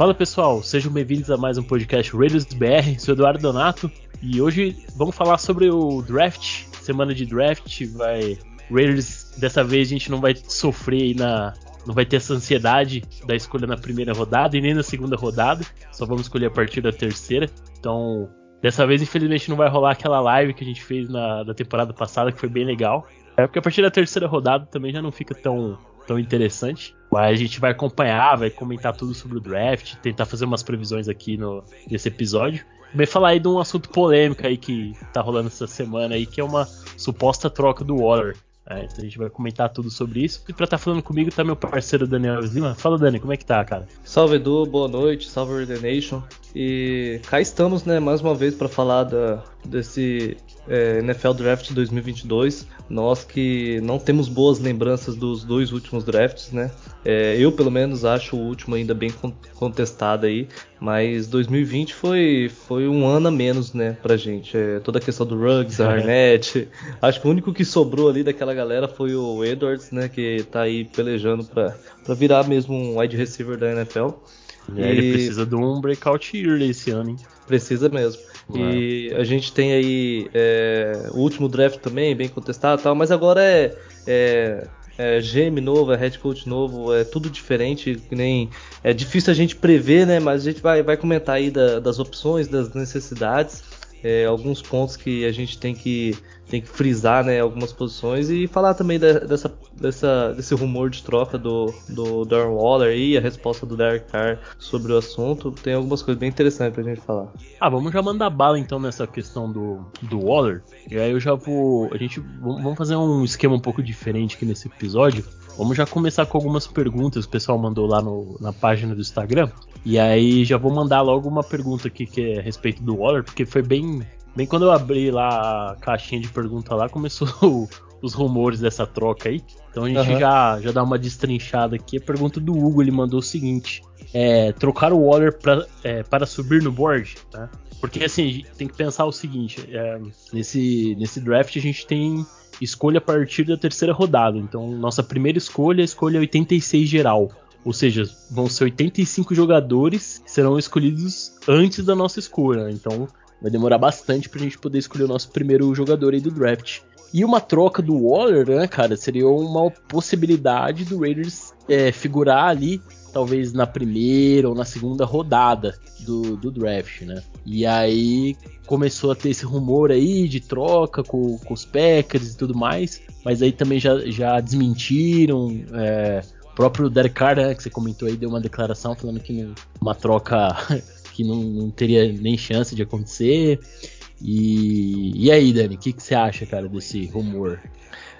Fala pessoal, sejam bem-vindos a mais um podcast Raiders BR. Sou Eduardo Donato e hoje vamos falar sobre o draft, semana de draft. Vai Raiders dessa vez a gente não vai sofrer aí na não vai ter essa ansiedade da escolha na primeira rodada e nem na segunda rodada. Só vamos escolher a partir da terceira. Então, dessa vez, infelizmente, não vai rolar aquela live que a gente fez na, na temporada passada, que foi bem legal. É porque a partir da terceira rodada também já não fica tão, tão interessante. Mas a gente vai acompanhar, vai comentar tudo sobre o draft, tentar fazer umas previsões aqui no, nesse episódio. Também falar aí de um assunto polêmico aí que tá rolando essa semana aí, que é uma suposta troca do Waller. É, então a gente vai comentar tudo sobre isso. E pra estar tá falando comigo tá meu parceiro Daniel Lima. Fala, Dani, como é que tá, cara? Salve, Edu, boa noite, salve, The Nation. E cá estamos, né, mais uma vez para falar da, desse é, NFL Draft 2022. Nós que não temos boas lembranças dos dois últimos drafts, né? É, eu, pelo menos, acho o último ainda bem contestado aí, mas 2020 foi, foi um ano a menos, né, pra gente. É, toda a questão do Ruggs, é. Arnett. Acho que o único que sobrou ali daquela galera foi o Edwards, né, que tá aí pelejando pra, pra virar mesmo um wide receiver da NFL. É, e... Ele precisa de um breakout year esse ano, hein? Precisa mesmo. E a gente tem aí é, o último draft também, bem contestado e tal, mas agora é, é, é GM novo, é head coach novo, é tudo diferente, nem é difícil a gente prever, né? Mas a gente vai, vai comentar aí da, das opções, das necessidades é, alguns pontos que a gente tem que, tem que frisar, né, algumas posições e falar também dessa, dessa, desse rumor de troca do, do Darren Waller e a resposta do Derek Carr sobre o assunto. Tem algumas coisas bem interessantes pra gente falar. Ah, vamos já mandar bala então nessa questão do, do Waller. E aí eu já vou. A gente. Vamos fazer um esquema um pouco diferente aqui nesse episódio. Vamos já começar com algumas perguntas que o pessoal mandou lá no, na página do Instagram. E aí já vou mandar logo uma pergunta aqui que é a respeito do Waller, porque foi bem. Bem quando eu abri lá a caixinha de pergunta lá, começou o, os rumores dessa troca aí. Então a gente uhum. já, já dá uma destrinchada aqui. A pergunta do Hugo ele mandou o seguinte: é, trocar o Waller pra, é, para subir no board, tá? Porque assim, tem que pensar o seguinte: é, nesse, nesse draft a gente tem escolha a partir da terceira rodada. Então, nossa primeira escolha é a escolha 86 geral. Ou seja, vão ser 85 jogadores que serão escolhidos antes da nossa escolha. Então vai demorar bastante pra gente poder escolher o nosso primeiro jogador aí do draft. E uma troca do Waller, né, cara, seria uma possibilidade do Raiders é, figurar ali, talvez na primeira ou na segunda rodada do, do draft, né? E aí começou a ter esse rumor aí de troca com, com os Packers e tudo mais, mas aí também já, já desmentiram. É, próprio Derek Carr, né, que você comentou aí, deu uma declaração falando que uma troca que não, não, teria nem chance de acontecer. E, e aí, Dani, o que, que você acha, cara, desse rumor?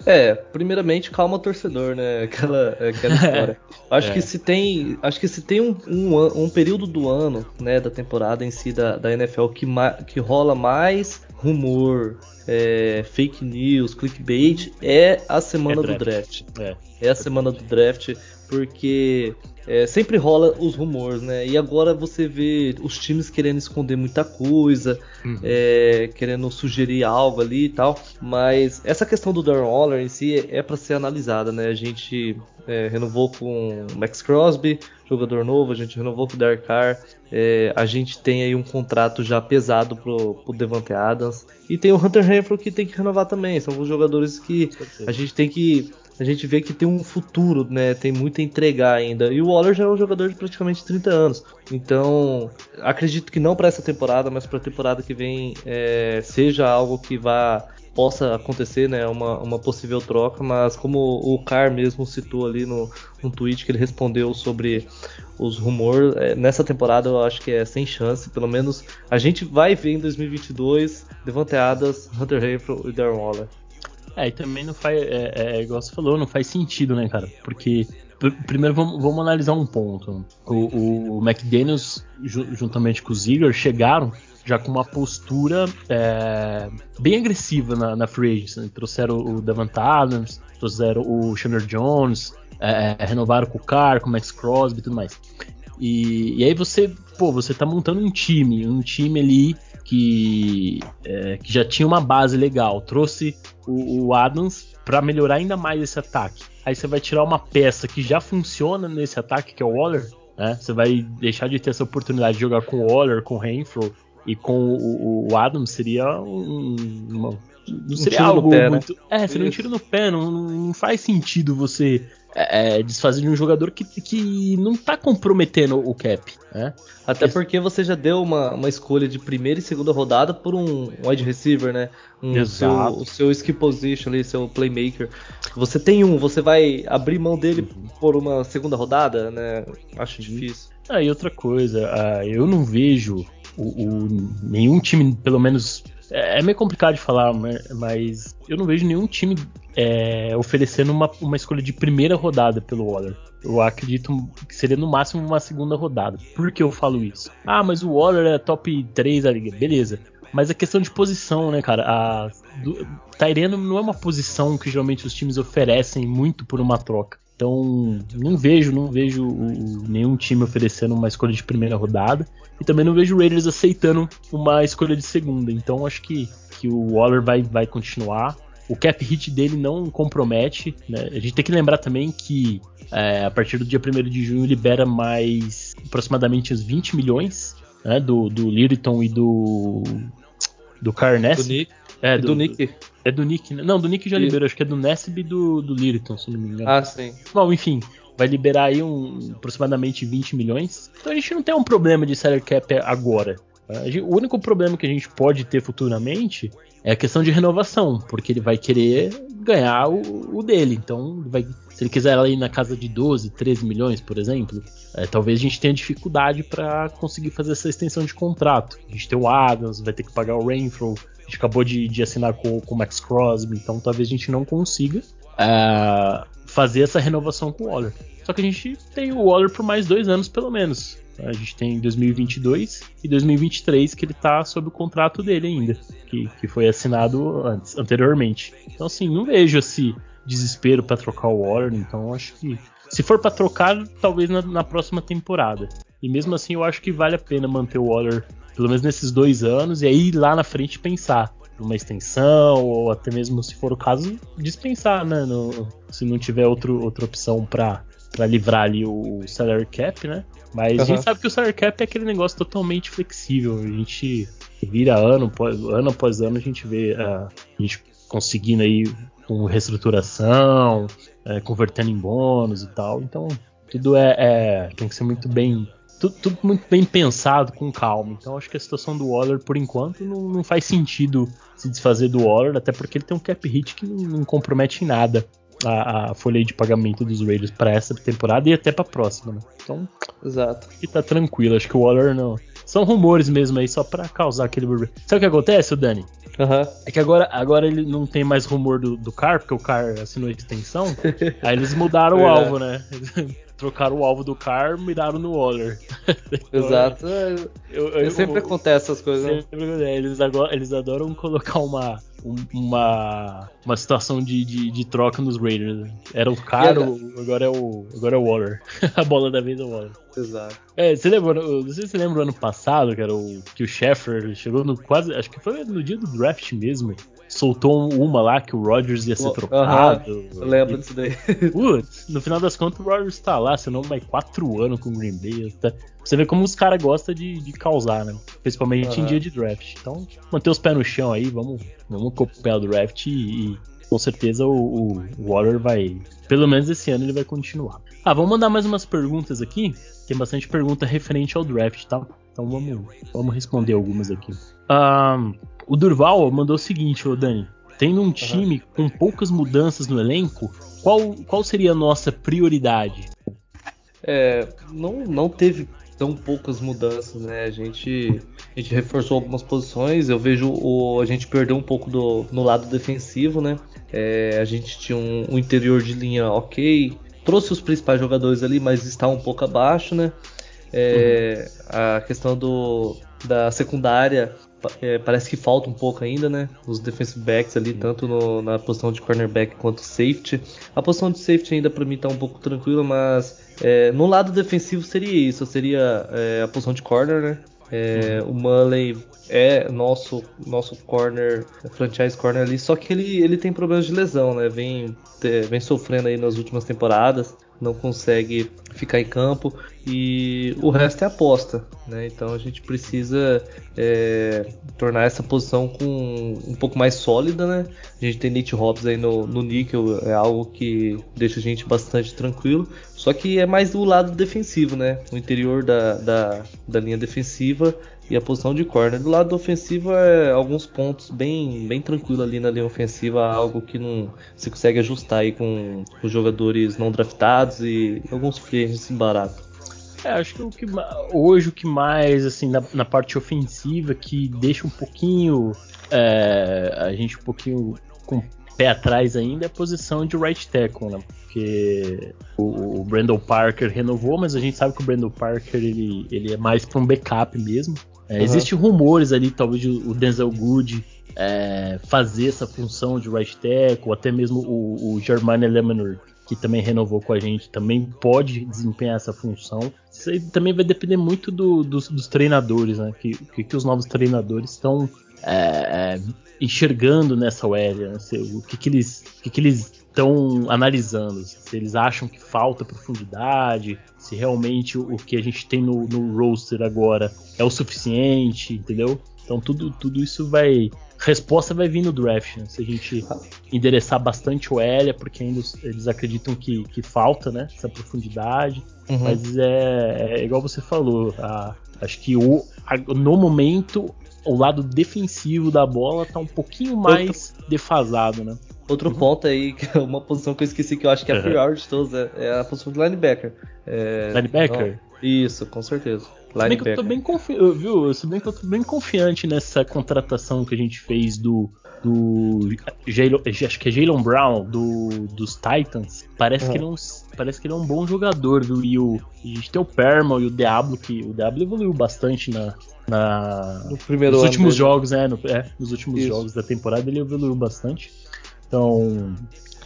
É, primeiramente, calma torcedor, né? Aquela, aquela história. acho é. que se tem, acho que se tem um, um, um, período do ano, né, da temporada em si da, da NFL que, que rola mais rumor, é, fake news, clickbait, é a semana é draft. do draft. É. é a semana do draft, porque é, sempre rola os rumores, né? E agora você vê os times querendo esconder muita coisa, uhum. é, querendo sugerir algo ali e tal. Mas essa questão do Darren Waller em si é, é para ser analisada, né? A gente é, renovou com Max Crosby, jogador novo, a gente renovou com o Derek Carr. É, a gente tem aí um contrato já pesado pro, pro Devante Adams. E tem o Hunter Renfro que tem que renovar também. São os jogadores que a gente tem que a gente vê que tem um futuro, né? Tem muito a entregar ainda. E o Waller já é um jogador de praticamente 30 anos. Então, acredito que não para essa temporada, mas para a temporada que vem é, seja algo que vá possa acontecer, né? Uma, uma possível troca, mas como o Car mesmo citou ali no, no tweet que ele respondeu sobre os rumores, é, nessa temporada eu acho que é sem chance, pelo menos a gente vai ver em 2022 Devante Adams, Hunter Renfro e Darren Waller. É, e também não faz. É, é, igual você falou, não faz sentido, né, cara? Porque. Primeiro vamos, vamos analisar um ponto. O, o McDaniels, juntamente com o Ziggler, chegaram já com uma postura é, bem agressiva na, na free agency. Né? Trouxeram o Devant Adams, trouxeram o Chandler Jones, é, é, renovaram com o Carr, com o Max Crosby e tudo mais. E, e, aí você, pô, você tá montando um time, um time ali que, é, que já tinha uma base legal, trouxe o, o Adams para melhorar ainda mais esse ataque. Aí você vai tirar uma peça que já funciona nesse ataque, que é o Waller, Né? Você vai deixar de ter essa oportunidade de jogar com o Waller, com o Renfro e com o, o Adams seria um, uma, não seria um algo pé, né? muito. Né? É, seria um tiro no pé, não, não faz sentido você é, é, desfazer de um jogador que, que não tá comprometendo o cap. Né? Até porque você já deu uma, uma escolha de primeira e segunda rodada por um wide receiver, né? Um Exato. seu, o seu skill position ali, seu playmaker. Você tem um, você vai abrir mão dele uhum. por uma segunda rodada, né? Acho difícil. Ah, e outra coisa, uh, eu não vejo o, o, nenhum time, pelo menos é, é meio complicado de falar, mas eu não vejo nenhum time é, oferecendo uma, uma escolha de primeira rodada pelo Waller. Eu acredito que seria no máximo uma segunda rodada. Por que eu falo isso? Ah, mas o Waller é top 3 da liga. Beleza. Mas a questão de posição, né, cara? A, do, não é uma posição que geralmente os times oferecem muito por uma troca. Então, não vejo, não vejo nenhum time oferecendo uma escolha de primeira rodada. E também não vejo o Raiders aceitando uma escolha de segunda. Então, acho que, que o Waller vai, vai continuar. O cap hit dele não compromete. Né? A gente tem que lembrar também que é, a partir do dia 1 de junho libera mais aproximadamente uns 20 milhões né, do, do e do. do Carnes. Do Nick. É, do, do Nick. É do Nick, né? Não, do Nick já liberou, acho que é do Nesb e do, do Lyriton, se não me engano. Ah, sim. Bom, enfim, vai liberar aí um, aproximadamente 20 milhões. Então a gente não tem um problema de salary cap agora. O único problema que a gente pode ter futuramente é a questão de renovação, porque ele vai querer ganhar o, o dele. Então, vai, se ele quiser ir na casa de 12, 13 milhões, por exemplo, é, talvez a gente tenha dificuldade para conseguir fazer essa extensão de contrato. A gente tem o Adams, vai ter que pagar o Rainfall, gente acabou de, de assinar com, com o Max Crosby, então talvez a gente não consiga uh, fazer essa renovação com o Waller. Só que a gente tem o Waller por mais dois anos, pelo menos. A gente tem 2022 e 2023 que ele tá sob o contrato dele ainda, que, que foi assinado antes, anteriormente. Então, assim, não vejo esse desespero para trocar o Waller, então acho que se for para trocar, talvez na, na, próxima temporada. E mesmo assim, eu acho que vale a pena manter o Waller pelo menos nesses dois anos, e aí lá na frente pensar uma extensão, ou até mesmo, se for o caso, dispensar, né? No, se não tiver outro, outra opção para livrar ali o salary cap, né? Mas uhum. a gente sabe que o salary cap é aquele negócio totalmente flexível. A gente vira ano, ano após ano, a gente vê uh, a gente conseguindo aí com reestruturação, é, convertendo em bônus e tal. Então, tudo é, é, tem que ser muito bem tudo, tudo, muito bem pensado, com calma. Então acho que a situação do Waller, por enquanto, não, não, faz sentido se desfazer do Waller, até porque ele tem um cap hit que não, não compromete em nada a, a, folha de pagamento dos Raiders para essa temporada e até para a próxima. Né? Então, Exato. E tá tranquilo. Acho que o Waller não. São rumores mesmo aí, só para causar aquele burburinho. Sabe o que acontece, Dani? Uhum. É que agora, agora ele não tem mais rumor do, do Car, porque o Car assinou a extensão. aí eles mudaram o alvo, né? Trocaram o alvo do Car, miraram no Waller. Exato. Eu, eu, eu, sempre acontece essas coisas. Né? Sempre, eles, agora, eles adoram colocar uma, uma, uma situação de, de, de troca nos Raiders. Era o Car, agora é o, agora é o Waller. a bola da vez é o Waller. Exato. É, você lembra, não sei se você lembra o ano passado, que, era o, que o Sheffer chegou no quase, acho que foi no dia do draft mesmo soltou uma lá que o Rodgers ia ser trocado. Uh -huh. Eu lembro disso daí. Putz, no final das contas o Rodgers tá lá, senão mais quatro anos com o Green Bay. Tá... Você vê como os caras gostam de, de, causar, né? Principalmente em dia de draft. Então, manter os pés no chão aí, vamos, vamos acompanhar o draft e, e com certeza o, o Warrior vai. Pelo menos esse ano ele vai continuar. Ah, vamos mandar mais umas perguntas aqui. Tem bastante pergunta referente ao draft, tá? Então vamos, vamos responder algumas aqui. Um, o Durval mandou o seguinte, ô Dani. Tendo um time uhum. com poucas mudanças no elenco, qual, qual seria a nossa prioridade? É, não, não teve tão poucas mudanças, né? A gente, a gente reforçou algumas posições. Eu vejo o, a gente perdeu um pouco do, no lado defensivo, né? É, a gente tinha um, um, interior de linha ok, trouxe os principais jogadores ali, mas está um pouco abaixo, né? É, uhum. A questão do, da secundária é, parece que falta um pouco ainda, né? Os defensive backs ali, tanto no, na posição de cornerback quanto safety. A posição de safety ainda para mim tá um pouco tranquila, mas é, no lado defensivo seria isso, seria é, a posição de corner, né? É, uhum. O Mullen é nosso nosso corner, franchise corner ali, só que ele, ele tem problemas de lesão, né? Vem, vem sofrendo aí nas últimas temporadas. Não consegue ficar em campo e o resto é aposta, né? Então a gente precisa é, tornar essa posição com um pouco mais sólida, né? A gente tem Nate Hobbs aí no, no níquel, é algo que deixa a gente bastante tranquilo, só que é mais do lado defensivo, né? O interior da, da, da linha defensiva e a posição de corner. Do lado ofensivo é alguns pontos bem, bem tranquilo ali na linha ofensiva, algo que não se consegue ajustar aí com os jogadores não draftados e alguns free agents barato. É, acho que, o que hoje o que mais, assim, na, na parte ofensiva, que deixa um pouquinho é, a gente um pouquinho com pé atrás ainda é a posição de right tackle, né? Porque o, o Brandon Parker renovou, mas a gente sabe que o Brandon Parker ele, ele é mais para um backup mesmo. É, uhum. Existem rumores ali, talvez o Denzel Good é, fazer essa função de right tackle, ou até mesmo o, o Germane Lemonor, que também renovou com a gente, também pode desempenhar essa função. Isso aí também vai depender muito do, dos, dos, treinadores, né? Que, que, que os novos treinadores estão é, é, enxergando nessa OL, né? o que, que eles, o que, que eles estão analisando, se eles acham que falta profundidade, se realmente o, que a gente tem no, no roster agora é o suficiente, entendeu? Então tudo, tudo isso vai. Resposta vai vir no draft, né? Se a gente endereçar bastante o é porque ainda eles acreditam que, que falta, né? Essa profundidade. Uhum. Mas é, é, igual você falou. A, acho que o, a, no momento o lado defensivo da bola tá um pouquinho mais Outro... defasado, né? Outro ponto aí, que é uma posição que eu esqueci que eu acho que é a prior de todos, é, a posição de linebacker. É, linebacker? Não, isso, com certeza. Se bem que eu tô bem confiante, viu? Se bem que eu tô bem confiante nessa contratação que a gente fez do do acho que é Jalen Brown do, dos Titans. Parece que ele é um, parece que ele é um bom jogador, viu? E o, a gente tem o Perma e o Diablo que o Diablo evoluiu bastante na, na no primeiro nos últimos dele. jogos, né? No, é, nos últimos Isso. jogos da temporada ele evoluiu bastante. Então,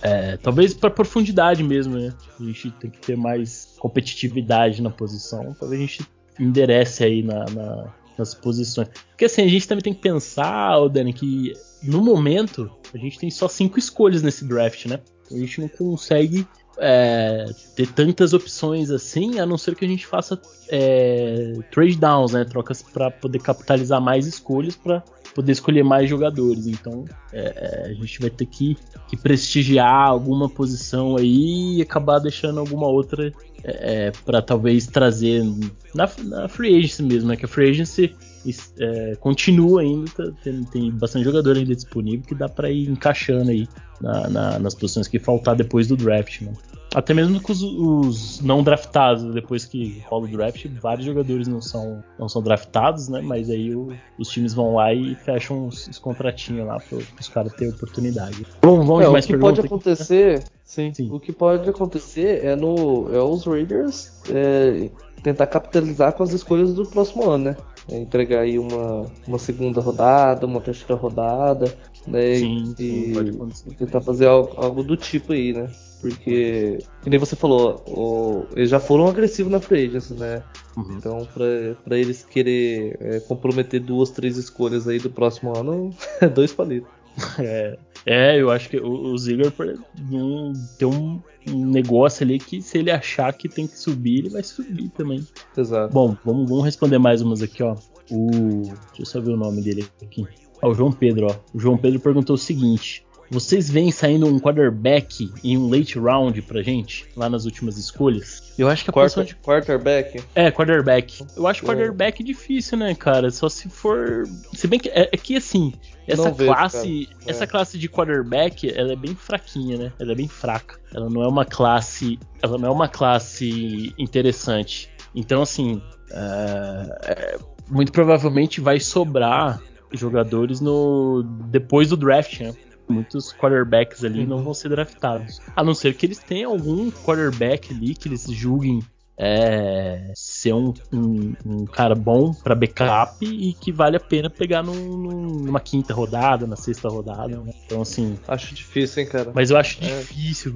é, talvez para profundidade mesmo, né? A gente tem que ter mais competitividade na posição. Talvez a gente enderece aí na, na, nas posições. Porque assim, a gente também tem que pensar, Dani, que no momento a gente tem só cinco escolhas nesse draft, né? A gente não consegue é, ter tantas opções assim, a não ser que a gente faça é, trade downs, né? Trocas para poder capitalizar mais escolhas para poder escolher mais jogadores. Então é, é, a gente vai ter que, que, prestigiar alguma posição aí e acabar deixando alguma outra é, é para talvez trazer na, na, free agency mesmo, né? Que a free agency é, continua ainda, tá, tem, tem, bastante jogador ainda disponível que dá para ir encaixando aí na, na, nas posições que faltar depois do draft, né? Até mesmo com os, os, não draftados, depois que rola o draft, vários jogadores não são, não são draftados, né? Mas aí o, os times vão lá e fecham os, os contratinhos lá para os caras terem oportunidade. Bom, vamos é, mais O que pode acontecer, aqui, sim, sim, O que pode acontecer é no é os Raiders é, tentar capitalizar com as escolhas do próximo ano, né? É entregar aí uma, uma segunda rodada, uma terceira rodada, né? Sim, e, sim, tentar fazer algo, algo do tipo aí, né? Porque, que nem você falou, o, eles já foram agressivos na free agency, né? Uhum. Então, pra, pra eles querer é, comprometer duas, três escolhas aí do próximo ano, é dois palitos. É, é, eu acho que o, o Ziggler tem um, um, negócio ali que se ele achar que tem que subir, ele vai subir também. Exato. Bom, vamos, vamos responder mais umas aqui, ó. O, deixa eu só ver o nome dele aqui. Ó, o João Pedro, ó. O João Pedro perguntou o seguinte: vocês veem saindo um quarterback em um late round pra gente, lá nas últimas escolhas? Eu acho que a Quarter, posição de. Quarterback? É, quarterback. Eu acho quarterback é. difícil, né, cara? Só se for. Se bem que. É, é que assim, essa Não classe. Vejo, essa é. classe de quarterback, ela é bem fraquinha, né? Ela é bem fraca. Ela não é uma classe. Ela não é uma classe interessante. Então, assim. É, muito provavelmente vai sobrar jogadores no depois do draft, né? Muitos quarterbacks ali não vão ser draftados. A não ser que eles tenham algum quarterback ali que eles julguem é, ser um, um, um, cara bom para backup e que vale a pena pegar num, numa quinta rodada, na sexta rodada. Né? Então, assim. Acho difícil, hein, cara. Mas eu acho é. difícil,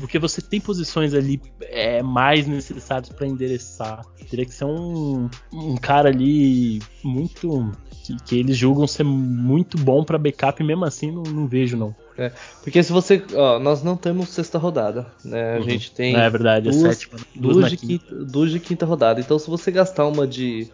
porque você tem posições ali é, mais necessárias para endereçar. Teria que ser um, um cara ali muito. Que, que eles julgam ser muito bom para backup, e mesmo assim não, não vejo, não. É, porque se você. Ó, nós não temos sexta rodada. Né? A uhum. gente tem. É verdade, é duas, é sétima. Duas, duas, de quinta, duas de quinta rodada. Então se você gastar uma de,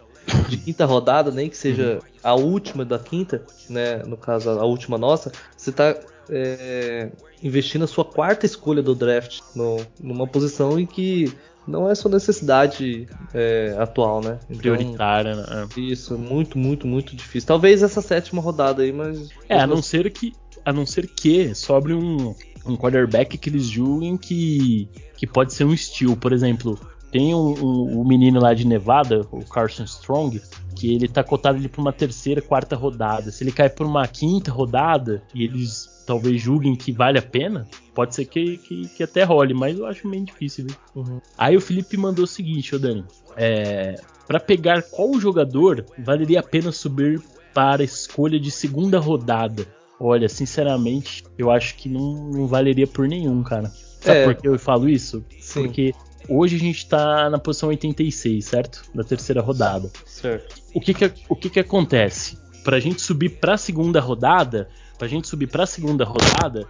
de quinta rodada, nem que seja uhum. a última da quinta, né? No caso, a última nossa, você tá é, investindo a sua quarta escolha do draft no, numa posição em que não é sua necessidade é, atual, né? Então, Prioritária, né? Isso, muito, muito, muito difícil. Talvez essa sétima rodada aí, mas. É, a não ser que. A não ser que sobre um, um quarterback que eles julguem que, que pode ser um steal. Por exemplo, tem um, um, um menino lá de Nevada, o Carson Strong, que ele tá cotado ali pra uma terceira, quarta rodada. Se ele cai por uma quinta rodada e eles talvez julguem que vale a pena, pode ser que, que, que até role, mas eu acho meio difícil? Uhum. Aí o Felipe mandou o seguinte, ô Dani. É, para pegar qual jogador valeria a pena subir para a escolha de segunda rodada? Olha, sinceramente, eu acho que não, não valeria por nenhum, cara. Sabe é. por que eu falo isso? Sim. Porque hoje a gente tá na posição 86, certo? Da terceira rodada. Certo. O que que, o que, que acontece? Pra gente subir pra segunda rodada, pra gente subir pra segunda rodada,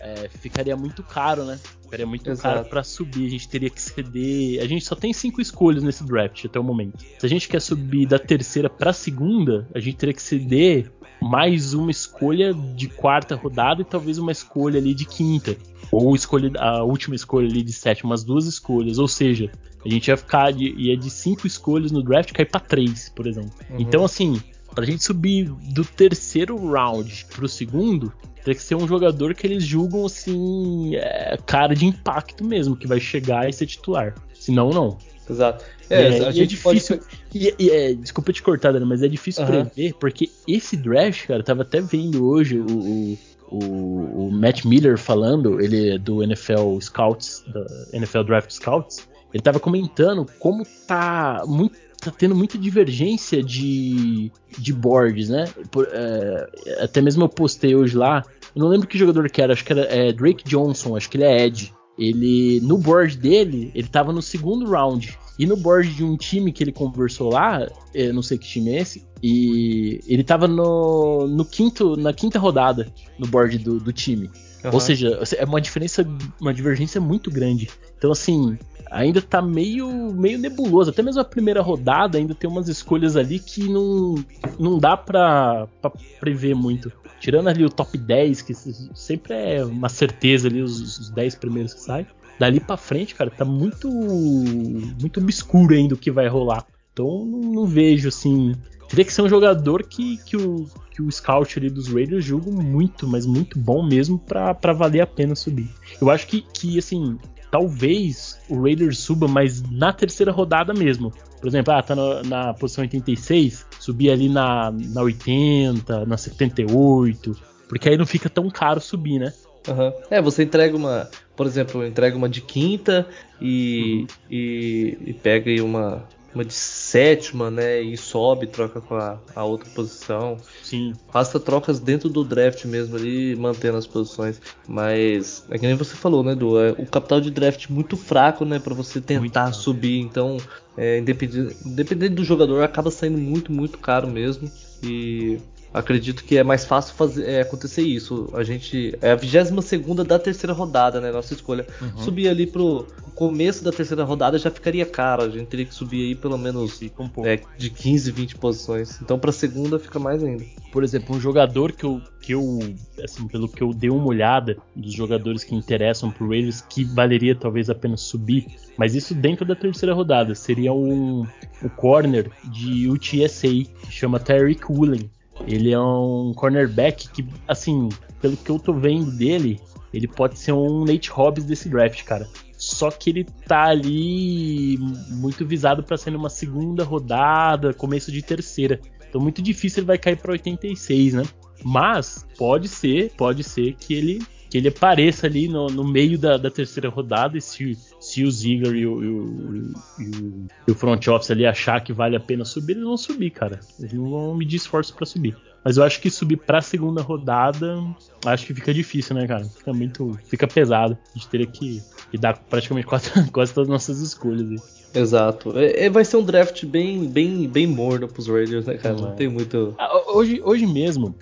é, ficaria muito caro, né? Ficaria muito Exato. caro para subir. A gente teria que ceder. A gente só tem cinco escolhas nesse draft até o momento. Se a gente quer subir da terceira para segunda, a gente teria que ceder mais uma escolha de quarta rodada e talvez uma escolha ali de quinta. Ou escolha, a última escolha ali de sétima, umas duas escolhas. Ou seja, a gente ia ficar de, ia de cinco escolhas no draft cair para três, por exemplo. Uhum. Então, assim, pra gente subir do terceiro round pro segundo, tem que ser um jogador que eles julgam assim, é, cara de impacto mesmo, que vai chegar e ser titular. Senão, não. Exato. É, é, a gente é difícil. Pode... E, e, é, desculpa te cortar, Dana, mas é difícil uhum. prever, porque esse draft, cara, eu tava até vendo hoje o, o, o, Matt Miller falando, ele é do NFL Scouts, da NFL Draft Scouts, ele tava comentando como tá muito tá tendo muita divergência de, de boards, né? Por, é, até mesmo eu postei hoje lá, eu não lembro que jogador que era, acho que era é, Drake Johnson, acho que ele é Ed. Ele, no board dele, ele tava no segundo round. E no board de um time que ele conversou lá, eu não sei que time é esse, e ele tava no, no quinto, na quinta rodada no board do, do time. Uhum. Ou seja, é uma diferença, uma divergência muito grande. Então, assim, ainda tá meio, meio nebuloso. Até mesmo a primeira rodada ainda tem umas escolhas ali que não, não dá pra, pra prever muito. Tirando ali o top 10, que sempre é uma certeza ali, os, os 10 primeiros que saem. Dali pra frente, cara, tá muito muito obscuro ainda o que vai rolar. Então não, não vejo assim. Teria que ser um jogador que, que, o, que o scout ali dos Raiders julga muito, mas muito bom mesmo para valer a pena subir. Eu acho que, que assim, talvez o Raiders suba, mas na terceira rodada mesmo. Por exemplo, ah, tá na, na posição 86, subir ali na, na 80, na 78, porque aí não fica tão caro subir, né? Uhum. É, você entrega uma, por exemplo, entrega uma de quinta e, uhum. e, e, pega aí uma, uma de sétima, né? E sobe, troca com a, a outra posição. Sim. Faça trocas dentro do draft mesmo ali, mantendo as posições. Mas é que nem você falou, né, Du? É, o capital de draft muito fraco, né? para você tentar subir. Então, é, independente, independente do jogador, acaba saindo muito, muito caro mesmo. E acredito que é mais fácil fazer é, acontecer isso. A gente é a 22 segunda da terceira rodada, né? Nossa escolha. Uhum. Subir ali pro começo da terceira rodada já ficaria caro. A gente teria que subir aí pelo menos um é, de 15, 20 posições. Então pra segunda fica mais ainda. Por exemplo, um jogador que eu, que eu assim, pelo que eu dei uma olhada dos jogadores que interessam pro Raiders, que valeria talvez apenas subir, mas isso dentro da terceira rodada, seria um, o corner de UTSA, que chama Tyreek Woolen. Ele é um cornerback que, assim, pelo que eu tô vendo dele, ele pode ser um Nate Hobbs desse draft, cara. Só que ele tá ali muito visado para ser numa segunda rodada, começo de terceira. Então muito difícil ele vai cair para 86, né? Mas pode ser, pode ser que ele que ele apareça ali no, no meio da, da, terceira rodada e se, se o Ziggler e o, e, o, e, o, front office ali achar que vale a pena subir, eles vão subir, cara. Eles não vão medir esforço para subir. Mas eu acho que subir pra segunda rodada, acho que fica difícil, né, cara? Fica muito. Fica pesado. A gente teria que, que dar praticamente quase, quase todas as nossas escolhas aí. Exato. É, é, vai ser um draft bem, bem, bem morno pros Raiders, né, cara? Não, não tem muito. Ah, hoje, hoje mesmo,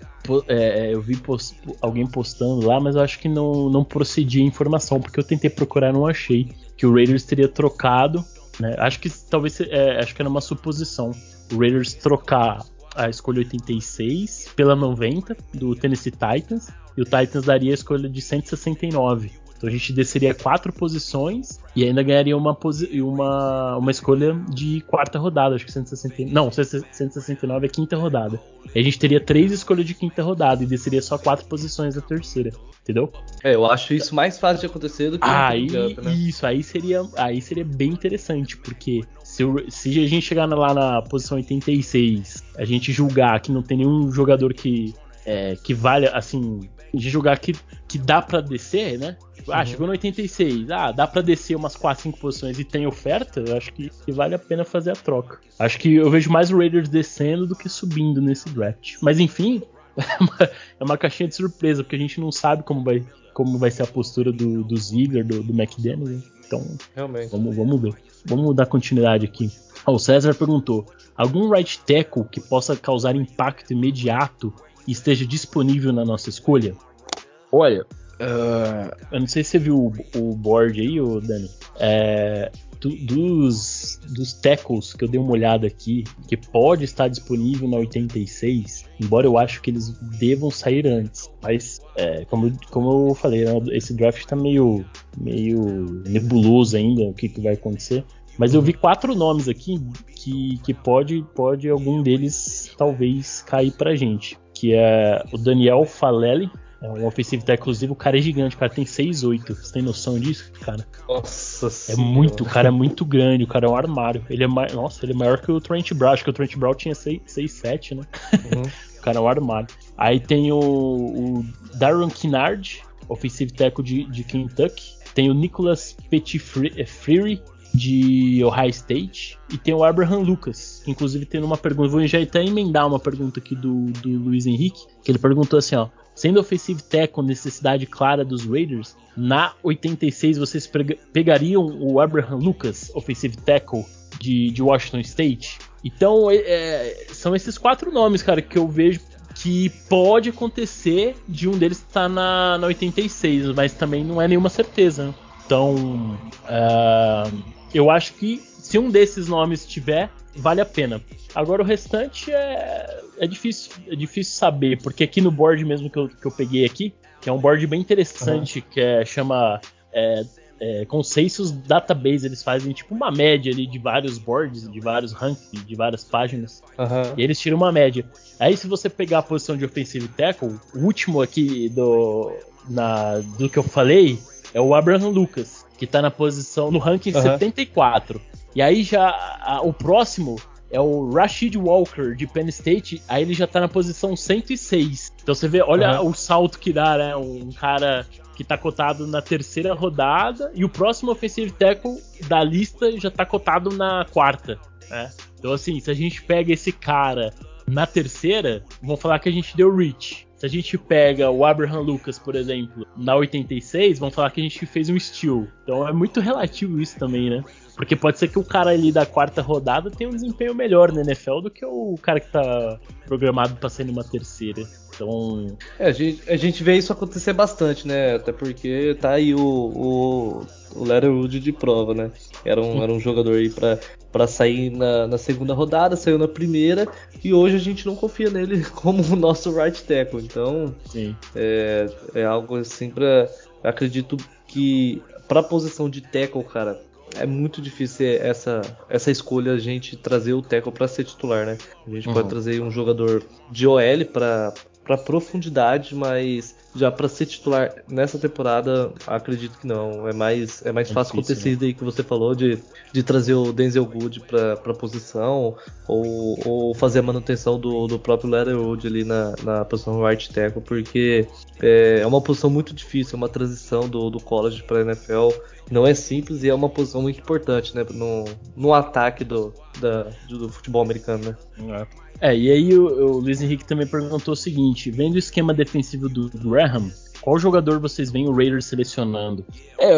é, é, eu vi post, alguém postando lá, mas eu acho que não, não procedia a informação, porque eu tentei procurar e não achei. Que o Raiders teria trocado. Né? Acho que talvez. É, acho que era uma suposição. O Raiders trocar a escolha 86 pela 90 do Tennessee Titans. E o Titans daria a escolha de 169. Então a gente desceria quatro posições e ainda ganharia uma, uma, uma escolha de quarta rodada, acho que 169. Não, 169 é quinta rodada. E a gente teria três escolhas de quinta rodada e desceria só quatro posições da terceira. Entendeu? É, eu acho isso mais fácil de acontecer do que aí, né? Isso, aí seria, aí seria bem interessante, porque se, se a gente chegar lá na posição 86, a gente julgar que não tem nenhum jogador que, é, que valha, assim, de julgar que, que dá para descer, né? Ah, uhum. chegou no 86. Ah, dá para descer umas 4, 5 posições e tem oferta. Eu acho que, que, vale a pena fazer a troca. Acho que eu vejo mais o Raiders descendo do que subindo nesse draft. Mas enfim, é uma, é uma caixinha de surpresa, porque a gente não sabe como vai, como vai ser a postura do, do Ziggler, do, do McDaniel. Então, Realmente. Vamos, vamos ver. Vamos dar continuidade aqui. o César perguntou: algum right tackle que possa causar impacto imediato esteja disponível na nossa escolha? Olha, uh, eu não sei se você viu o, o board aí, ô Dani. É, do, dos, dos tackles que eu dei uma olhada aqui, que pode estar disponível na 86, embora eu acho que eles devam sair antes. Mas, é, como, como eu falei, né, esse draft está meio, meio nebuloso ainda, o que, que vai acontecer. Mas eu vi quatro nomes aqui que, que pode, pode algum deles talvez cair pra gente. Que é o Daniel Falelli, é um offensive inclusive o cara é gigante, o cara tem 6'8. Você tem noção disso, cara? Nossa É senhora. muito, o cara é muito grande, o cara é um armário. Ele é mais, nossa, ele é maior que o Trent Brown, acho que o Trent Brown tinha 6'7, né? Uhum. o cara é um armário. Aí tem o, o Darren Kinnard, offensive tackle de, de Kentucky. Tem o Nicholas Petit Freary, de Ohio State. E tem o Abraham Lucas, inclusive tem uma pergunta. Vou já até emendar uma pergunta aqui do, do Luiz Henrique, que ele perguntou assim: ó. Sendo offensive tackle necessidade clara dos Raiders, na 86 vocês pegariam o Abraham Lucas, offensive tackle de, de Washington State? Então, é, é, são esses quatro nomes, cara, que eu vejo que pode acontecer de um deles estar na, na 86, mas também não é nenhuma certeza. Então, uh, eu acho que se um desses nomes tiver, vale a pena. Agora o restante é, é difícil, é difícil saber, porque aqui no board mesmo que eu, que eu peguei aqui, que é um board bem interessante, uhum. que é, chama é, é, Consensus Database, eles fazem tipo uma média ali de vários boards, de vários rankings, de várias páginas, uhum. e eles tiram uma média. Aí se você pegar a posição de offensive tackle, o último aqui do, na, do que eu falei é o Abraham Lucas, que tá na posição, no ranking uhum. 74. E aí já a, o próximo é o Rashid Walker de Penn State, aí ele já tá na posição 106. Então você vê, olha uhum. o salto que dá, né? Um cara que tá cotado na terceira rodada e o próximo offensive tackle da lista já tá cotado na quarta, né? Então assim, se a gente pega esse cara na terceira, vão falar que a gente deu reach. Se a gente pega o Abraham Lucas, por exemplo, na 86, vão falar que a gente fez um steal. Então é muito relativo isso também, né? Porque pode ser que o cara ali da quarta rodada tenha um desempenho melhor na NFL do que o cara que tá programado pra ser numa terceira. Então. É, a gente, a gente vê isso acontecer bastante, né? Até porque tá aí o, o, o Letterwood de prova, né? Era um, era um jogador aí pra, pra sair na, na segunda rodada, saiu na primeira, e hoje a gente não confia nele como o nosso right tackle. Então, Sim. É, é algo assim pra. Acredito que pra posição de tackle, cara, é muito difícil essa, essa escolha a gente trazer o Teco para ser titular, né? A gente uhum. pode trazer um jogador de OL para para profundidade, mas já para ser titular nessa temporada, acredito que não. É mais, é mais é fácil difícil, acontecer né? aí que você falou de, de trazer o Denzel Good para a posição ou, ou fazer a manutenção do, do próprio Leatherwood ali na, na posição right tackle, porque é, é uma posição muito difícil, é uma transição do, do college para NFL não é simples e é uma posição muito importante, né? No, no ataque do, da, do futebol americano, né? É, é e aí o, o Luiz Henrique também perguntou o seguinte: vendo o esquema defensivo do Graham, qual jogador vocês veem o Raiders selecionando? É,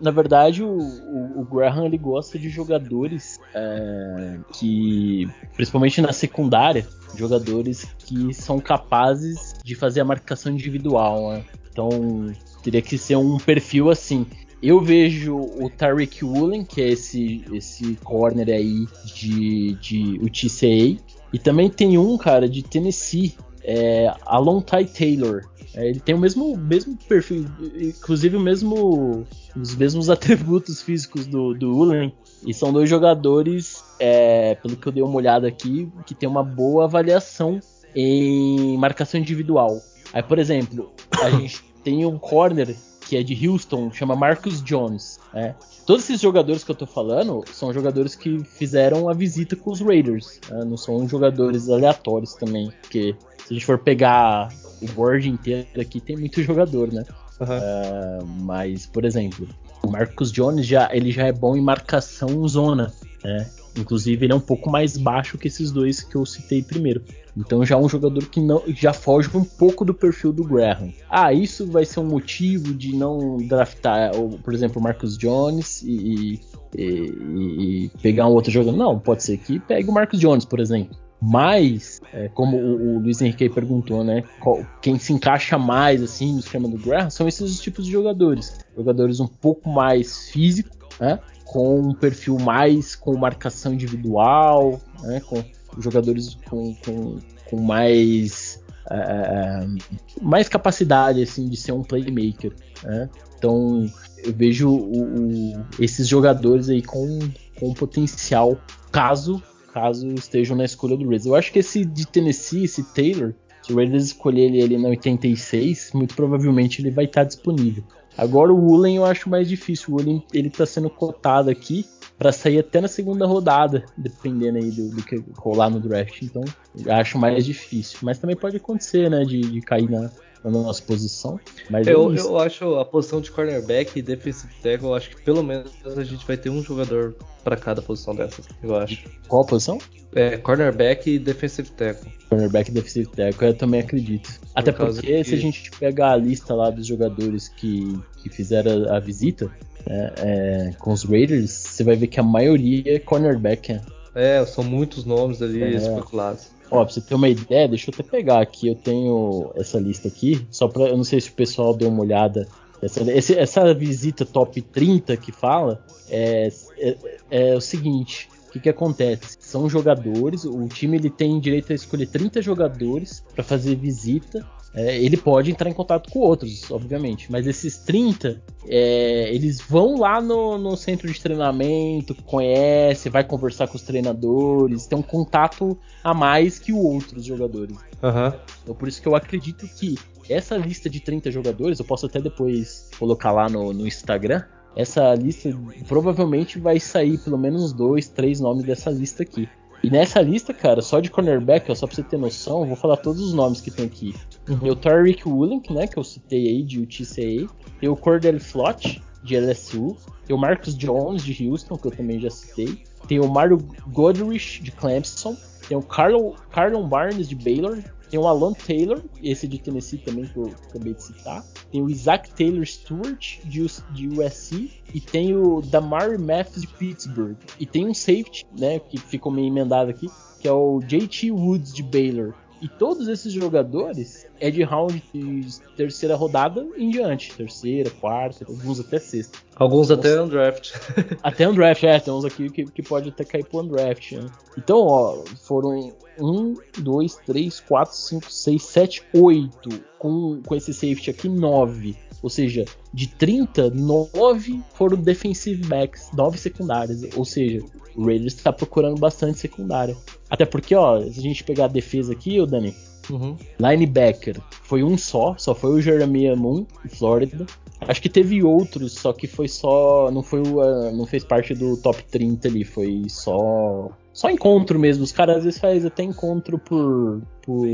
na verdade, o, o, o, Graham ele gosta de jogadores é, que, principalmente na secundária, jogadores que são capazes de fazer a marcação individual. Né? Então, teria que ser um perfil assim. Eu vejo o Tariq Woolen, que é esse, esse corner aí de, de UTCA. E também tem um cara de Tennessee, é, Alon Ty Taylor. É, ele tem o mesmo, mesmo perfil, inclusive o mesmo, os mesmos atributos físicos do, do Ulen. E são dois jogadores, é, pelo que eu dei uma olhada aqui, que tem uma boa avaliação em marcação individual. Aí, por exemplo, a gente tem um corner que é de Houston, chama Marcus Jones. Né? Todos esses jogadores que eu tô falando são jogadores que fizeram a visita com os Raiders. Né? Não são jogadores aleatórios também, porque se a gente for pegar o board inteiro aqui, tem muito jogador, né? Uhum. Uh, mas, por exemplo, o Marcus Jones já, ele já é bom em marcação zona, né? Inclusive, ele é um pouco mais baixo que esses dois que eu citei primeiro. Então já é um jogador que não, já foge um pouco do perfil do Graham. Ah, isso vai ser um motivo de não draftar, por exemplo, o Marcus Jones e, e, e, pegar um outro jogador. Não, pode ser que pegue o Marcus Jones, por exemplo. Mas, é, como o, o, Luiz Henrique perguntou, né? Qual, quem se encaixa mais assim no esquema do Graham são esses tipos de jogadores. Jogadores um pouco mais físicos, né? Com um perfil mais com marcação individual, né? Com jogadores com, com, com mais uh, mais capacidade assim de ser um playmaker. Né? Então eu vejo o, o, esses jogadores aí com, com potencial caso caso estejam na escolha do Raiders. Eu acho que esse de Tennessee, esse Taylor, se o Raiders escolher ele ali na 86, muito provavelmente ele vai estar disponível. Agora o Woolen eu acho mais difícil. O Woolen ele está sendo cotado aqui para sair até na segunda rodada, dependendo aí do, do, que rolar no draft. Então, eu acho mais difícil. Mas também pode acontecer, né, de, de cair na, na nossa posição. Mas eu, é eu acho a posição de cornerback e defensive tackle, eu acho que pelo menos a gente vai ter um jogador para cada posição dessas, eu acho. Qual posição? É, cornerback e defensive tackle. Cornerback e defensive tackle, eu também acredito. Por Até porque que... se a gente pegar a lista lá dos jogadores que, que fizeram a visita é, é, com os Raiders, você vai ver que a maioria é cornerback. É, é são muitos nomes ali é. especulados. Ó, pra você ter uma ideia, deixa eu até pegar aqui. Eu tenho essa lista aqui, só pra. Eu não sei se o pessoal deu uma olhada. Essa, esse, essa visita top 30 que fala é, é, é o seguinte: o que, que acontece? São jogadores, o time ele tem direito a escolher 30 jogadores para fazer visita é, ele pode entrar em contato com outros, obviamente, mas esses 30, é, eles vão lá no, no, centro de treinamento, conhece, vai conversar com os treinadores, tem um contato a mais que os outros jogadores. Uhum. Então por isso que eu acredito que essa lista de 30 jogadores, eu posso até depois colocar lá no, no Instagram, essa lista provavelmente vai sair pelo menos dois, três nomes dessa lista aqui. E nessa lista, cara, só de cornerback, ó, só pra você ter noção, vou falar todos os nomes que tem aqui. Uhum. Tem o Tyreek Woolen, né, que eu citei aí, de UTCA. Tem o Cordell Flott, de LSU. Tem o Marcus Jones, de Houston, que eu também já citei. Tem o Mario Godrich, de Clemson. Tem o Carl, Carlon Barnes, de Baylor. Tem o Alan Taylor, esse de Tennessee também que eu acabei de citar. Tem o Isaac Taylor Stewart, de, de USC. E tem o Damari Mathis, de Pittsburgh. E tem um safety, né, que ficou meio emendado aqui, que é o JT Woods, de Baylor. E todos esses jogadores é de round de terceira rodada em diante. Terceira, quarta, alguns até sexta. Alguns até undraft. até undraft, é. Tem uns aqui que, que pode até cair pro undraft. Né? Então, ó, foram 1, 2, 3, 4, 5, 6, 7, 8. Com, com esse safety aqui, 9. Ou seja, de 30, 9 foram defensive backs, 9 secundárias. Ou seja, o Raiders está procurando bastante secundária. Até porque, ó, se a gente pegar a defesa aqui, o Dani, uhum. linebacker foi um só, só foi o Jeremiah Moon, Flórida. Acho que teve outros, só que foi só. Não foi uh, não fez parte do top 30 ali, foi só. Só encontro mesmo. Os caras às vezes fazem até encontro por. por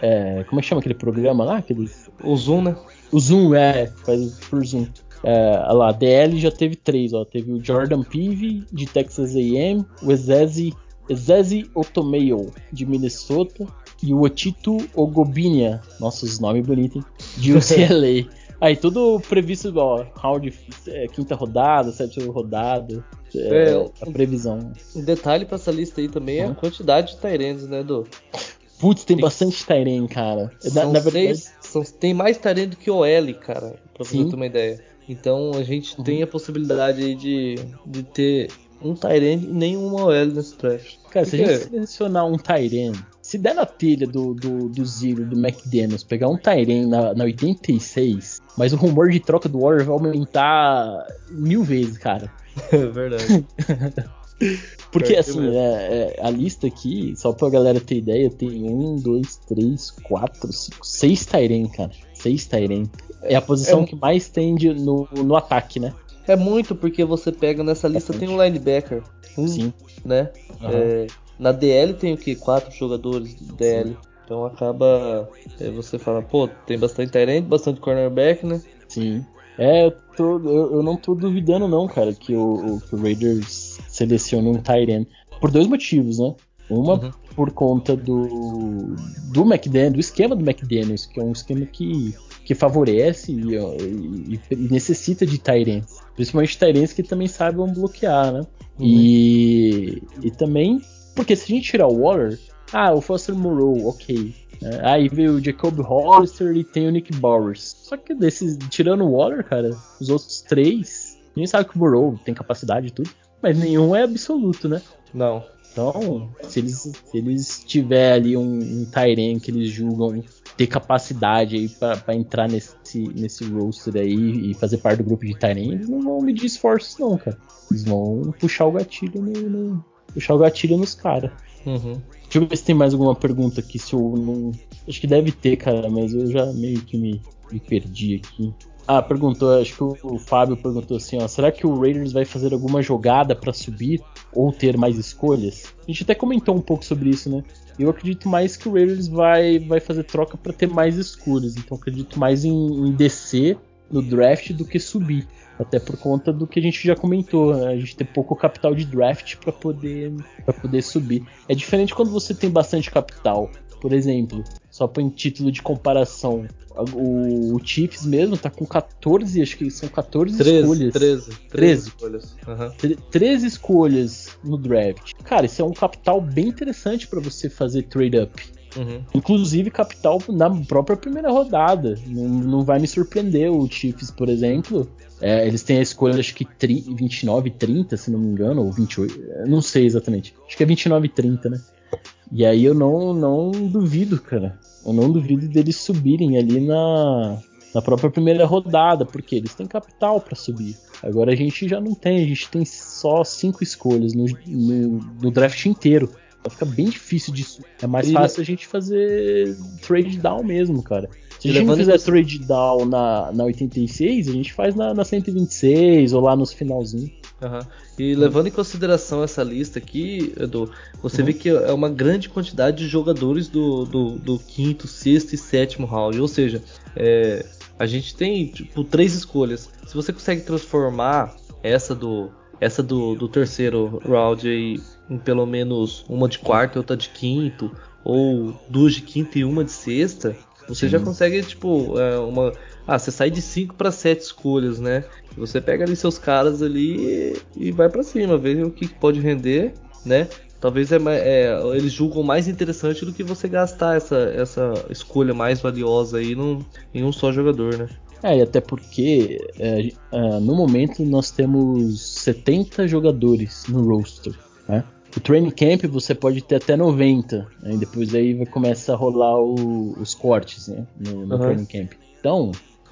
é, como é que chama aquele programa lá? Aqueles... O Zoom, né? O Zoom, é, faz por Zoom. É, lá, DL já teve três, ó. Teve o Jordan Peavy, de Texas A&M, o Ezezi, Ezezi Otomeyo, de Minnesota, e o Otito Ogobinia. Nossa, os nomes bonitos, hein? De UCLA. Aí tudo previsto igual, round é, quinta rodada, sétima rodada. É, é, a previsão. Um detalhe pra essa lista aí também é a quantidade de Tyrands, né, do Putz, tem, tem bastante Tyrene, cara. Na, na verdade. Seis, são, tem mais Tyrene do que OL, cara, pra você ter uma ideia. Então a gente uhum. tem a possibilidade aí de, de ter um Tyrene e nenhuma OL nesse draft. Cara, se a gente selecionar um Tyrene, se der na telha do, do, do Zero, do McDaniels, pegar um Tyrene na, na 86, mas o rumor de troca do Warrior vai aumentar mil vezes, cara. É verdade. Porque assim, é, é, a lista aqui, só pra galera ter ideia, tem um, dois, três, quatro, cinco, seis Tyren, cara. Seis Tyren. É a posição é, que mais tem de, no, no ataque, né? É muito, porque você pega nessa lista, tem um linebacker. Um, Sim. Né? Uhum. É, na DL tem o que? Quatro jogadores de DL. Sim. Então acaba. É, você fala, pô, tem bastante Tyrant, bastante cornerback, né? Sim. É, eu, tô, eu, eu, não tô duvidando não, cara, que o, que o Raiders selecione um Tyrant. Por dois motivos, né? Uma uhum. por conta do do McDaniel, do esquema do McDaniels, que é um esquema que, que favorece e, e, e necessita de Tyrants. Principalmente Tyrants que também saibam bloquear, né? Uhum. E, e também porque se a gente tirar o Waller, ah, o Foster Moreau, ok. É, aí veio o Jacob Hollister e tem o Nick Bowers. Só que desses, tirando o Waller, cara, os outros três, ninguém sabe que o Burrow tem capacidade e tudo, mas nenhum é absoluto, né? Não. Então, se eles, se eles tiver ali um, um Tyren que eles julgam ter capacidade aí para entrar nesse, nesse roster aí e fazer parte do grupo de Tyren, eles não vão medir esforços não, cara. Eles vão puxar o gatilho no, no puxar o gatilho nos caras. Uhum. Deixa eu ver se tem mais alguma pergunta aqui, se eu não. Acho que deve ter, cara, mas eu já meio que me, me perdi aqui. Ah, perguntou, acho que o, Fábio perguntou assim, ó, será que o Raiders vai fazer alguma jogada para subir ou ter mais escolhas? A gente até comentou um pouco sobre isso, né? Eu acredito mais que o Raiders vai, vai fazer troca para ter mais escolhas, então acredito mais em, em descer no draft do que subir. Até por conta do que a gente já comentou, né? a gente tem pouco capital de draft para poder, pra poder subir. É diferente quando você tem bastante capital. Por exemplo, só para em título de comparação, o, o, Chiefs mesmo tá com 14, acho que são 14 13, escolhas. 13, 13, 13 escolhas. Uhum. 13 escolhas no draft. Cara, isso é um capital bem interessante para você fazer trade up. Uhum. Inclusive capital na própria primeira rodada. Não, não vai me surpreender o Chiefs, por exemplo, é, eles têm a escolha, acho que 29 e 30, se não me engano, ou 28, não sei exatamente. Acho que é 29 e 30, né? E aí eu não, não duvido, cara. Eu não duvido deles subirem ali na, na própria primeira rodada, porque eles têm capital para subir. Agora a gente já não tem, a gente tem só cinco escolhas no, no, no draft inteiro. Fica bem difícil disso. É mais fácil a gente fazer trade down mesmo, cara. Se a gente não fizer trade down na, na 86, a gente faz na, na 126 ou lá nos finalzinhos. Uhum. E levando em consideração essa lista aqui, Edu, você uhum. vê que é uma grande quantidade de jogadores do, do, do quinto, sexto e sétimo round. Ou seja, é, a gente tem tipo três escolhas. Se você consegue transformar essa do essa do, do terceiro round aí em pelo menos uma de quarto e outra de quinto, ou duas de quinta e uma de sexta, você Sim. já consegue, tipo, é, uma. Ah, você sai de 5 para 7 escolhas, né? Você pega ali seus caras ali e vai para cima, vê o que pode render, né? Talvez é, é, eles julgam mais interessante do que você gastar essa, essa escolha mais valiosa aí num, em um só jogador, né? É, e até porque é, é, no momento nós temos 70 jogadores no roster, né? O training camp você pode ter até 90, né? depois aí vai começar a rolar o, os cortes né? no, no uhum. training camp. Então,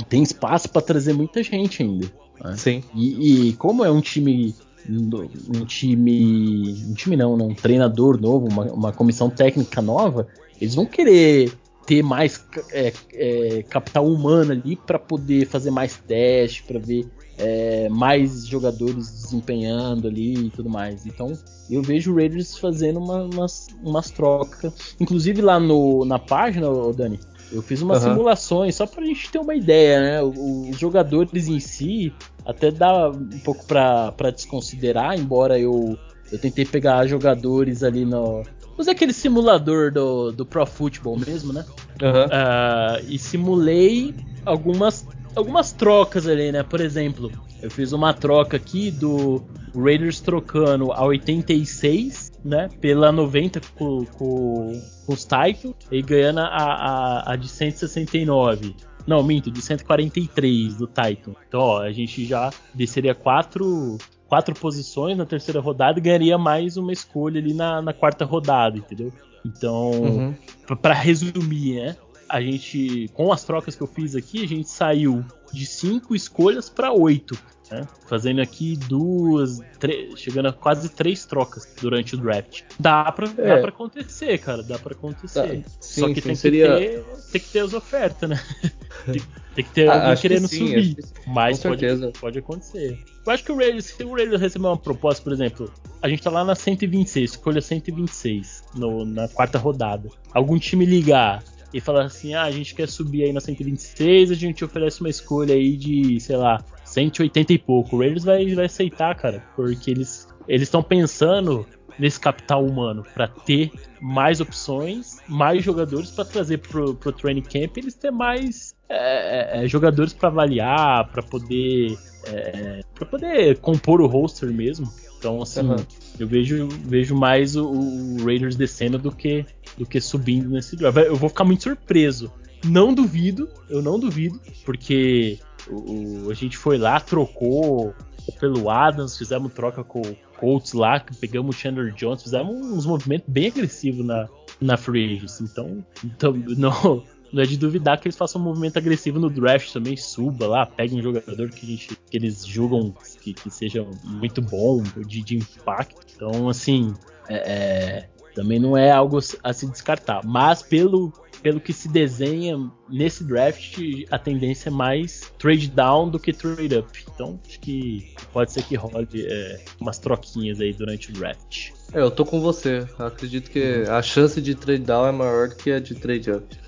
tem espaço para trazer muita gente ainda. Né? Sim. E, e, como é um time. Um time. Um time não, né? um treinador novo, uma, uma comissão técnica nova, eles vão querer ter mais é, é, capital humano ali para poder fazer mais testes, para ver é, mais jogadores desempenhando ali e tudo mais. Então eu vejo o Raiders fazendo uma, umas, umas trocas. Inclusive lá no, na página, Dani, eu fiz umas uhum. simulações só pra gente ter uma ideia, né? Os jogadores em si até dá um pouco pra, pra desconsiderar, embora eu, eu tentei pegar jogadores ali no, usei aquele simulador do, do Pro Football mesmo, né? Aham. Ah, e simulei algumas, algumas trocas ali, né? Por exemplo, eu fiz uma troca aqui do Raiders trocando a 86, né? Pela 90 com, com, com os Titans e ganhando a, a, a de 169. Não, minto, de 143 do Titan. Então, ó, a gente já desceria quatro, quatro posições na terceira rodada e ganharia mais uma escolha ali na, na quarta rodada, entendeu? Então, Uhum. Pra- Pra resumir, né? A gente, com as trocas que eu fiz aqui, a gente saiu de cinco escolhas pra oito, né? Fazendo aqui duas, três, chegando a quase três trocas durante o draft. Dá pra, É. dá pra acontecer, cara, dá pra acontecer. Tá, Só sim, que sim, tem, seria- que ter, tem que ter as ofertas, né? tem, tem que ter Ah, alguém acho que querendo sim, subir. que. Mas Com pode, certeza. pode acontecer. Eu acho que o Raiders, se o Raiders receber uma proposta, por exemplo, a gente tá lá na 126, escolha 126 no, na quarta rodada. Algum time ligar e falar assim: ah, a gente quer subir aí na 126, a gente oferece uma escolha aí de, sei lá, 180 e pouco. O Raiders vai, vai aceitar, cara, porque eles eles estão pensando nesse capital humano para ter mais opções, mais jogadores para trazer pro, pro training camp, e eles ter mais é, é, jogadores para avaliar, para poder para poder compor o roster mesmo. Então assim, Aham. eu vejo vejo mais o, o Raiders descendo do que do que subindo nesse draft. Eu vou ficar muito surpreso. Não duvido, eu não duvido, porque o, o- a gente foi lá, trocou pelo Adams, fizemos troca com o Colts lá, pegamos o Chandler Jones, fizemos uns movimentos bem agressivos na, na Free Agency. Então, então não, não é de duvidar que eles façam um movimento agressivo no draft também, suba lá, pegue um jogador que, gente, que eles julgam que, que seja muito bom, de, de impacto. Então, assim, é, é, também não é algo a se descartar. Mas pelo, pelo que se desenha nesse draft, a tendência é mais trade down do que trade up. Então, acho que pode ser que role é, umas troquinhas aí durante o draft. É, eu tô com você. Acredito que a chance de trade down é maior do que a de trade up.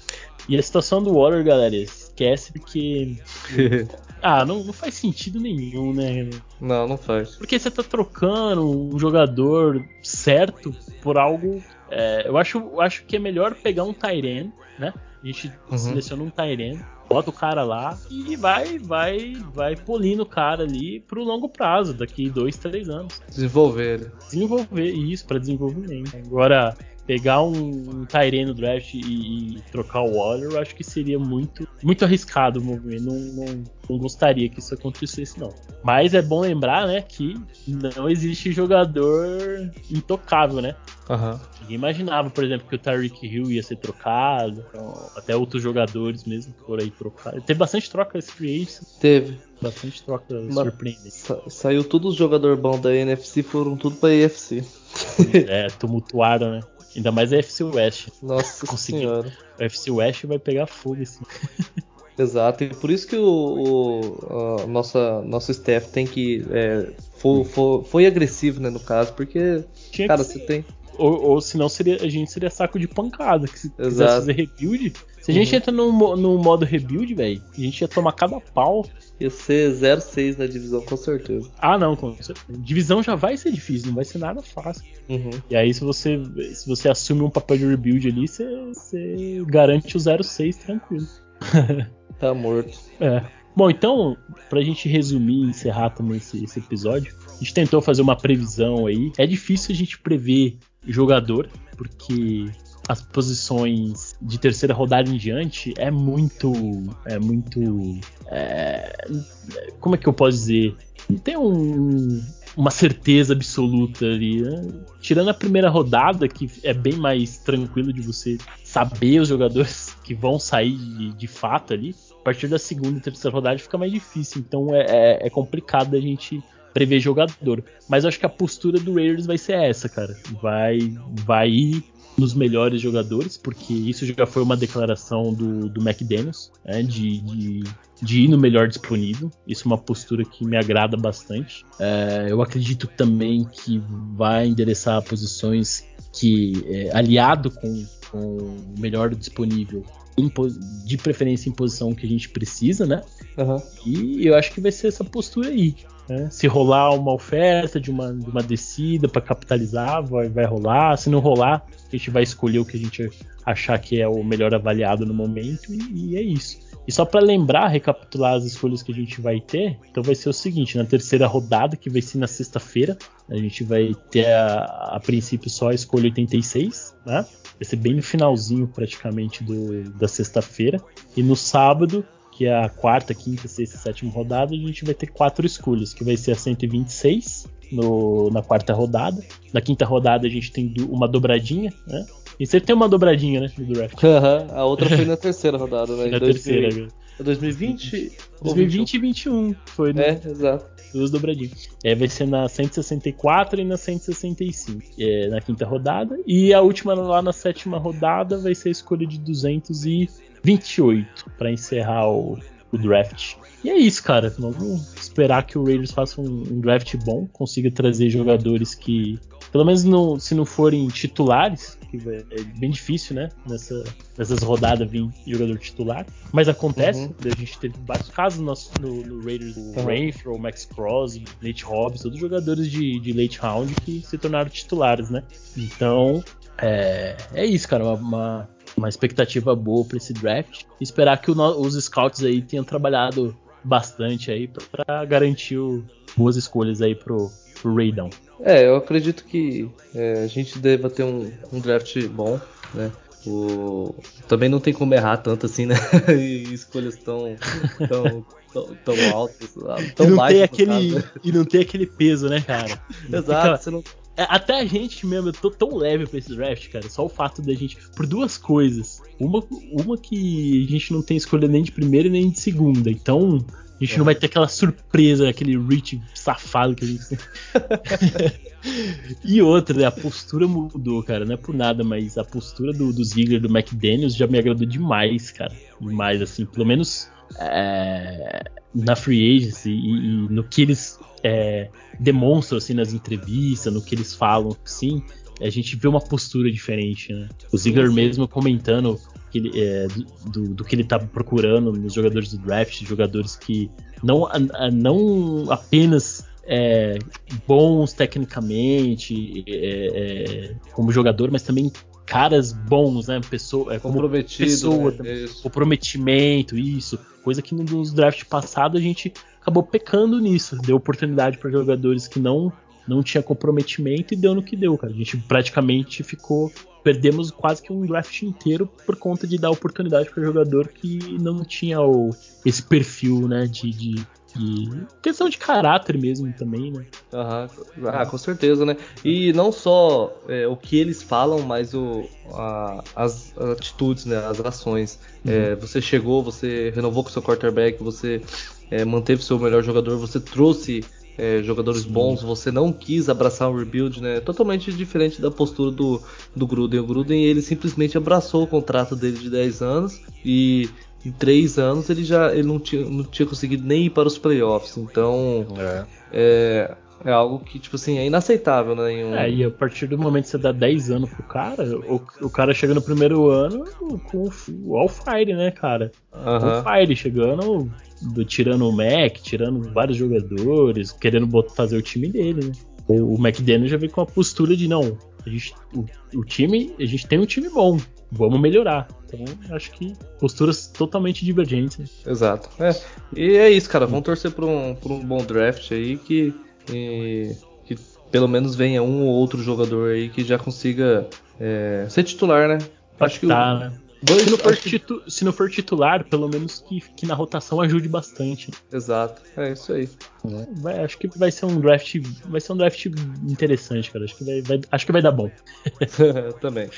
E a situação do Water, galera, esquece porque. Ah, não, não faz sentido nenhum, né? não, não faz. Porque você tá trocando um jogador certo por algo. é, eu, acho, eu acho que é melhor pegar um Tyren, né? A gente Uhum. seleciona um Tyren, bota o cara lá e vai, vai, vai polindo o cara ali pro longo prazo, daqui dois, três anos. Desenvolver ele. Desenvolver isso para desenvolvimento. Agora, pegar um, um Tyren no draft e, e trocar o Waller, eu acho que seria muito, muito arriscado o movimento. Não, não, não gostaria que isso acontecesse, não. Mas é bom lembrar, né, que não existe jogador intocável, né? Aham. Ninguém imaginava, por exemplo, que o Tyreek Hill ia ser trocado, então, até outros jogadores mesmo foram aí trocados. Teve bastante troca esse free Teve. bastante troca Mas- surpreendente. Sa- saiu tudo os jogadores bons da NFC, foram tudo pra AFC. É, tumultuaram, né? Ainda mais a FC West. Nossa senhora. A FC West vai pegar fogo assim. Exato, e por isso que o, o a nossa, nosso staff tem que. É, foi, foi, foi agressivo, né, no caso, porque, Tinha cara, você tem. Ou, ou senão seria, a gente seria saco de pancada. Que se quisesse Exato. fazer rebuild. Se a gente Uhum. entra no, no modo rebuild, velho, a gente ia tomar cada pau. Ia ser 0-6 na divisão, com certeza. Ah, não, com certeza. Divisão já vai ser difícil, não vai ser nada fácil. Uhum. E aí, se você, se você assume um papel de rebuild ali, você, você garante o 0-6 tranquilo. Tá morto. É. Bom, então, pra gente resumir e encerrar também esse, esse episódio, a gente tentou fazer uma previsão aí. É difícil a gente prever jogador, porque as posições de terceira rodada em diante é muito. É muito. é, como é que eu posso dizer? Não tem um- uma certeza absoluta ali. né? Tirando a primeira rodada, que é bem mais tranquilo de você saber os jogadores que vão sair de, de fato ali. A partir da segunda e terceira rodada fica mais difícil. Então é, é- é complicado a gente prever jogador. Mas eu acho que a postura do Raiders vai ser essa, cara. Vai, vai ir nos melhores jogadores, porque isso já foi uma declaração do, do McDaniels, né, de, de, de ir no melhor disponível. Isso é uma postura que me agrada bastante. É, eu acredito também que vai endereçar posições que, é, aliado com, com o melhor disponível, de preferência em posição que a gente precisa, né? Aham. E eu acho que vai ser essa postura aí. Né? Se rolar uma oferta de uma, de uma descida para capitalizar, vai, vai rolar. Se não rolar, a gente vai escolher o que a gente achar que é o melhor avaliado no momento e, e é isso. E só para lembrar, recapitular as escolhas que a gente vai ter, então vai ser o seguinte: na terceira rodada, que vai ser na sexta-feira, a gente vai ter a, a, princípio só a escolha 86, né? Vai ser bem no finalzinho praticamente do, da sexta-feira. E no sábado, que é a quarta, quinta, sexta e sétima rodada, a gente vai ter quatro escolhas, que vai ser a 126 no, na quarta rodada. Na quinta rodada a gente tem uma dobradinha, né? E sempre tem uma dobradinha, né? Do draft. Uhum. A outra foi na terceira rodada, né? Na terceira, viu? 2020? 2020 e 2021. Foi no... É, exato. Duas dobradinhas. É, vai ser na 164 e na 165. É, na quinta rodada. E a última lá na sétima rodada vai ser a escolha de 228 para encerrar o, o draft. E é isso, cara. Vamos esperar que o Raiders faça um, um draft bom, consiga trazer jogadores que, pelo menos no, se não forem titulares, que é bem difícil, né? Nessa, nessas rodadas vir jogador titular. Mas acontece, uhum. a gente teve vários casos no, no, no Raiders, o uhum. Renfro, o Max Cross, Nate Hobbs, todos jogadores de, de late round que se tornaram titulares, né? Então, é, é isso, cara. Uma, uma, uma expectativa boa para esse draft. Esperar que o, os scouts aí tenham trabalhado bastante aí para garantir o, boas escolhas aí pro, pro Raidão. É, eu acredito que é, a gente deva ter um, um draft bom, né? O... Também não tem como errar tanto assim, né? e escolhas tão, tão, tão, tão altas, tão e não baixas. Tem aquele, e não tem aquele peso, né, cara? Exato, você não até a gente mesmo, eu tô tão leve pra esse draft, cara. Só o fato da gente. Por duas coisas. Uma, uma que a gente não tem escolha nem de primeira nem de segunda. Então, a gente é. não vai ter aquela surpresa, aquele reach safado que a gente tem. e outra, né, a postura mudou, cara. Não é por nada, mas a postura do, do Ziggler, do McDaniels já me agradou demais, cara. Demais, assim. Pelo menos é, na free agency e, e no que eles é, demonstram assim nas entrevistas, no que eles falam, sim, a gente vê uma postura diferente, né? O Ziggler mesmo comentando que ele, é, do, do, que ele está procurando nos jogadores do draft, jogadores que não, não apenas é, bons tecnicamente é, é, como jogador, mas também caras bons, né? Pessoa, é, Comprometido, pessoa, né? comprometimento, isso. Coisa que nos drafts passados a gente acabou pecando nisso. Deu oportunidade para jogadores que não não tinha comprometimento e deu no que deu, cara. A gente praticamente ficou perdemos quase que um draft inteiro por conta de dar oportunidade para jogador que não tinha o, esse perfil, né, de, de, questão de caráter mesmo também, né? Uhum. Ah, com certeza, né? E não só é, o que eles falam, mas o, a, as, as, atitudes, né, as ações. Uhum. É, você chegou, você renovou com seu quarterback, você é, manteve seu melhor jogador, você trouxe é, jogadores bons, você não quis abraçar um rebuild, né? Totalmente diferente da postura do, do Gruden. O Gruden ele simplesmente abraçou o contrato dele de 10 anos e em 3 anos ele já ele não, tinha, não tinha conseguido nem ir para os playoffs. Então é. é, é algo que, tipo assim, é inaceitável, né? Um... É, e a partir do momento que você dá 10 anos pro cara, o, o cara chega no primeiro ano com o All Fire, né, cara? Uhum. All Fire chegando do, tirando o Mac, tirando vários jogadores, querendo botar, fazer o time dele, né? O, o McDaniel já veio com a postura de não, a gente, o, o, time, a gente tem um time bom, vamos melhorar. Então, acho que posturas totalmente divergentes. Exato. É, e é isso, cara. Vamos torcer por um, por um bom draft aí que, e, que pelo menos venha um ou outro jogador aí que já consiga é, ser titular, né? Acho que tá, o, né? Dois, se, não for titu, se não for titular, pelo menos que, que na rotação ajude bastante. Exato, é isso aí. É, vai, acho que vai ser um draft, vai ser um draft interessante, cara. Acho que vai, vai acho que vai dar bom. Também.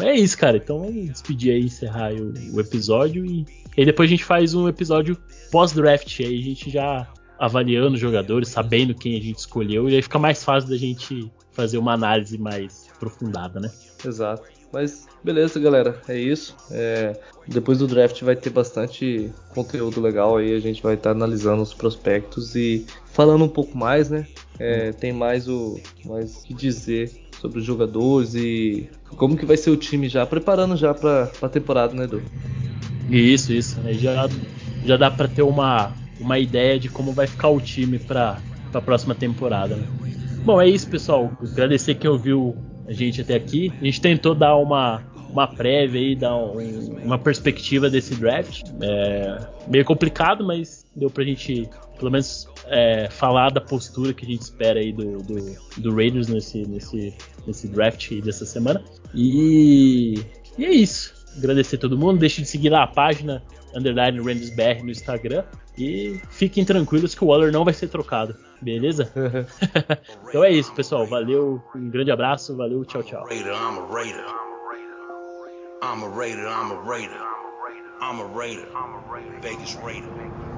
É, é isso, cara. Então vamos despedir aí, encerrar o, o episódio e, e depois a gente faz um episódio pós-draft. Aí a gente já avaliando os jogadores, sabendo quem a gente escolheu, e aí fica mais fácil da gente fazer uma análise mais aprofundada, né? Exato. Mas beleza, galera, é isso. É, depois do draft vai ter bastante conteúdo legal aí. A gente vai estar tá analisando os prospectos e falando um pouco mais, né? É, tem mais o mais que dizer sobre os jogadores e como que vai ser o time já, preparando já para a temporada, né, Edu? Isso, isso. Aí já, já dá para ter uma, uma ideia de como vai ficar o time para a próxima temporada. Né? Bom, é isso, pessoal. Agradecer quem ouviu a gente até aqui. A gente tentou dar uma, uma prévia aí, dar um, uma perspectiva desse draft. É meio complicado, mas deu pra gente, pelo menos, é, falar da postura que a gente espera aí do, do, do Raiders nesse, nesse, nesse draft dessa semana. E, e é isso. Agradecer a todo mundo. Deixe de seguir lá a página Underline Raiders BR no Instagram. E fiquem tranquilos que o Waller não vai ser trocado, beleza? então é isso, pessoal. Valeu, um grande abraço, valeu, tchau, tchau. I'm a Raider, I'm a Raider. I'm a Raider. Vegas Raider.